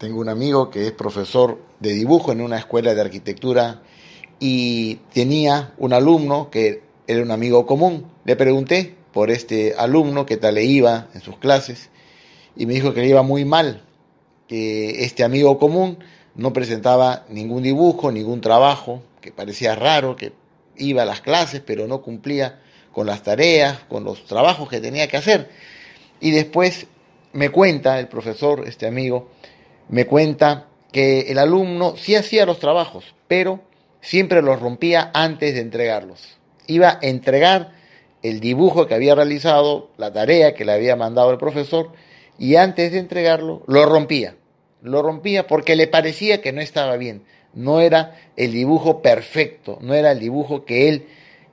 Tengo un amigo que es profesor de dibujo en una escuela de arquitectura y tenía un alumno que era un amigo común. Le pregunté por este alumno qué tal le iba en sus clases y me dijo que le iba muy mal, que este amigo común no presentaba ningún dibujo, ningún trabajo, que parecía raro, que iba a las clases pero no cumplía con las tareas, con los trabajos que tenía que hacer. Y después me cuenta el profesor, este amigo, me cuenta que el alumno sí hacía los trabajos, pero siempre los rompía antes de entregarlos. Iba a entregar el dibujo que había realizado, la tarea que le había mandado el profesor, y antes de entregarlo lo rompía. Lo rompía porque le parecía que no estaba bien. No era el dibujo perfecto, no era el dibujo que él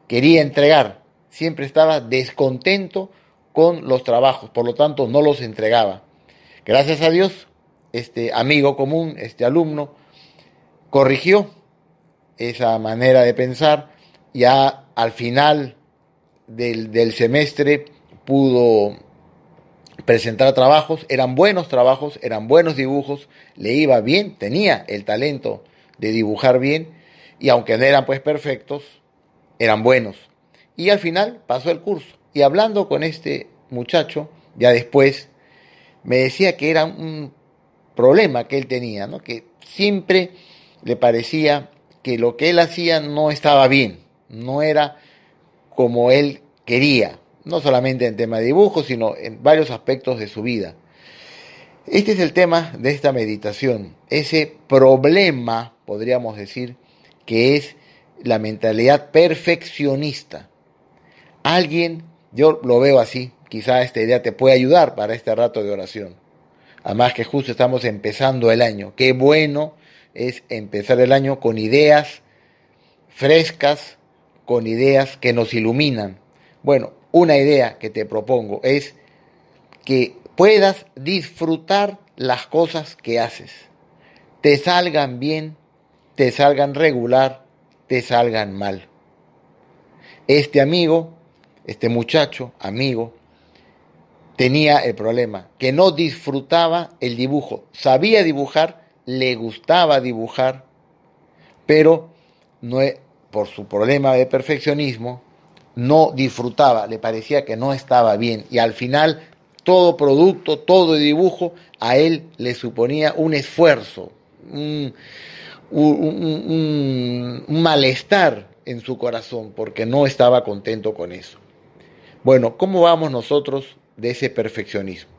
quería entregar. Siempre estaba descontento con los trabajos, por lo tanto no los entregaba. Gracias a Dios, este amigo común, este alumno, corrigió esa manera de pensar, ya al final del, del semestre pudo presentar trabajos, eran buenos trabajos, eran buenos dibujos, le iba bien, tenía el talento de dibujar bien y aunque no eran pues perfectos, eran buenos. Y al final pasó el curso. Y hablando con este muchacho, ya después, me decía que era un problema que él tenía, ¿no? que siempre le parecía que lo que él hacía no estaba bien, no era como él quería, no solamente en tema de dibujo, sino en varios aspectos de su vida. Este es el tema de esta meditación, ese problema, podríamos decir, que es la mentalidad perfeccionista. Alguien yo lo veo así, quizá esta idea te puede ayudar para este rato de oración. Además que justo estamos empezando el año. Qué bueno es empezar el año con ideas frescas, con ideas que nos iluminan. Bueno, una idea que te propongo es que puedas disfrutar las cosas que haces. Te salgan bien, te salgan regular, te salgan mal. Este amigo este muchacho, amigo, tenía el problema, que no disfrutaba el dibujo. Sabía dibujar, le gustaba dibujar, pero no, e, por su problema de perfeccionismo, no disfrutaba, le parecía que no estaba bien. Y al final, todo producto, todo dibujo, a él le suponía un esfuerzo, un, un malestar en su corazón, porque no estaba contento con eso. Bueno, ¿cómo vamos nosotros de ese perfeccionismo?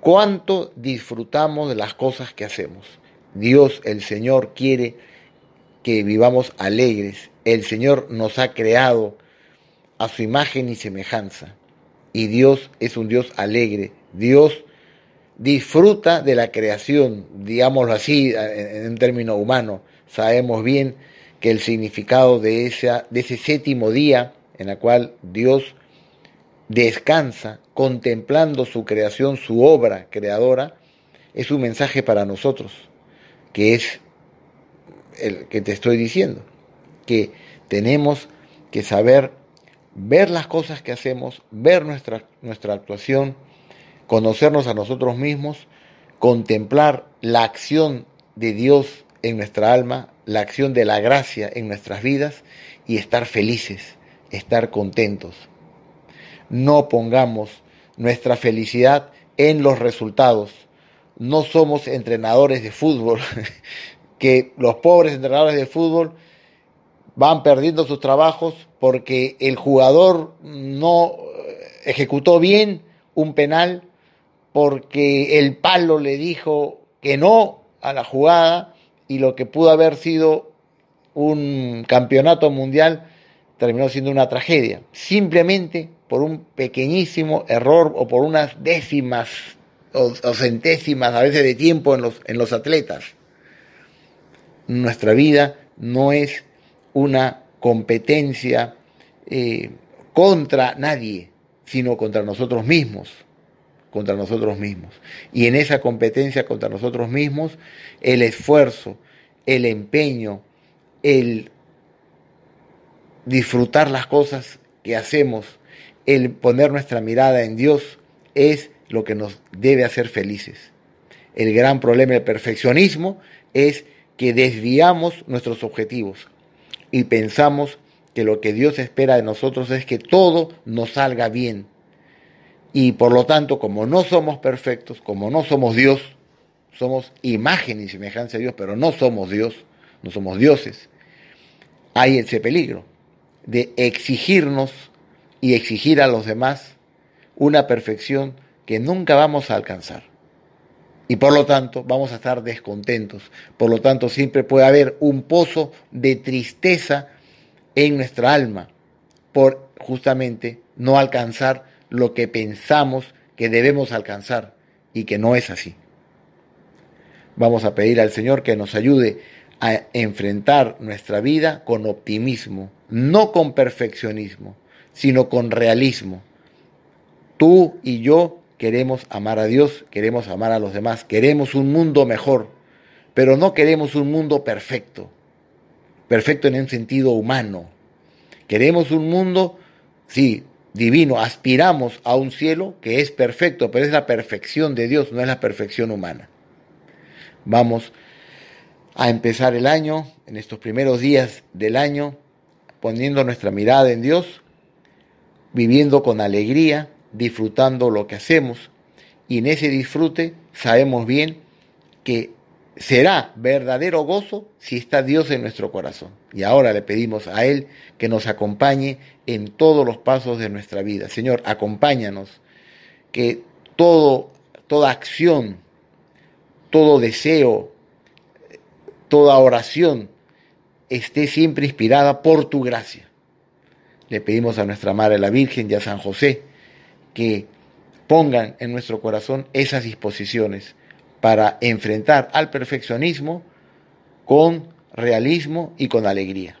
¿Cuánto disfrutamos de las cosas que hacemos? Dios, el Señor, quiere que vivamos alegres. El Señor nos ha creado a su imagen y semejanza. Y Dios es un Dios alegre. Dios disfruta de la creación, digámoslo así, en un término humano. Sabemos bien que el significado de, ese séptimo día en el cual Dios descansa contemplando su creación, su obra creadora, es un mensaje para nosotros, que es el que te estoy diciendo, que tenemos que saber ver las cosas que hacemos, ver nuestra, nuestra actuación, conocernos a nosotros mismos, contemplar la acción de Dios en nuestra alma, la acción de la gracia en nuestras vidas y estar felices, estar contentos no pongamos nuestra felicidad en los resultados. No somos entrenadores de fútbol, que los pobres entrenadores de fútbol van perdiendo sus trabajos porque el jugador no ejecutó bien un penal, porque el palo le dijo que no a la jugada y lo que pudo haber sido un campeonato mundial terminó siendo una tragedia. Simplemente por un pequeñísimo error o por unas décimas o, centésimas a veces de tiempo en los, en los atletas. Nuestra vida no es una competencia eh, contra nadie, sino contra nosotros mismos, contra nosotros mismos. Y en esa competencia contra nosotros mismos, el esfuerzo, el empeño, el disfrutar las cosas que hacemos el poner nuestra mirada en Dios es lo que nos debe hacer felices. El gran problema del perfeccionismo es que desviamos nuestros objetivos y pensamos que lo que Dios espera de nosotros es que todo nos salga bien. Y por lo tanto, como no somos perfectos, como no somos Dios, somos imagen y semejanza de Dios, pero no somos Dios, no somos dioses, hay ese peligro de exigirnos y exigir a los demás una perfección que nunca vamos a alcanzar. Y por lo tanto vamos a estar descontentos. Por lo tanto siempre puede haber un pozo de tristeza en nuestra alma por justamente no alcanzar lo que pensamos que debemos alcanzar y que no es así. Vamos a pedir al Señor que nos ayude a enfrentar nuestra vida con optimismo, no con perfeccionismo, sino con realismo. Tú y yo queremos amar a Dios, queremos amar a los demás, queremos un mundo mejor, pero no queremos un mundo perfecto, perfecto en un sentido humano. Queremos un mundo, sí, divino, aspiramos a un cielo que es perfecto, pero es la perfección de Dios, no es la perfección humana. Vamos a empezar el año, en estos primeros días del año, poniendo nuestra mirada en Dios, viviendo con alegría, disfrutando lo que hacemos. Y en ese disfrute sabemos bien que será verdadero gozo si está Dios en nuestro corazón. Y ahora le pedimos a Él que nos acompañe en todos los pasos de nuestra vida. Señor, acompáñanos, que todo, toda acción, todo deseo, toda oración esté siempre inspirada por tu gracia. Le pedimos a nuestra Madre la Virgen y a San José que pongan en nuestro corazón esas disposiciones para enfrentar al perfeccionismo con realismo y con alegría.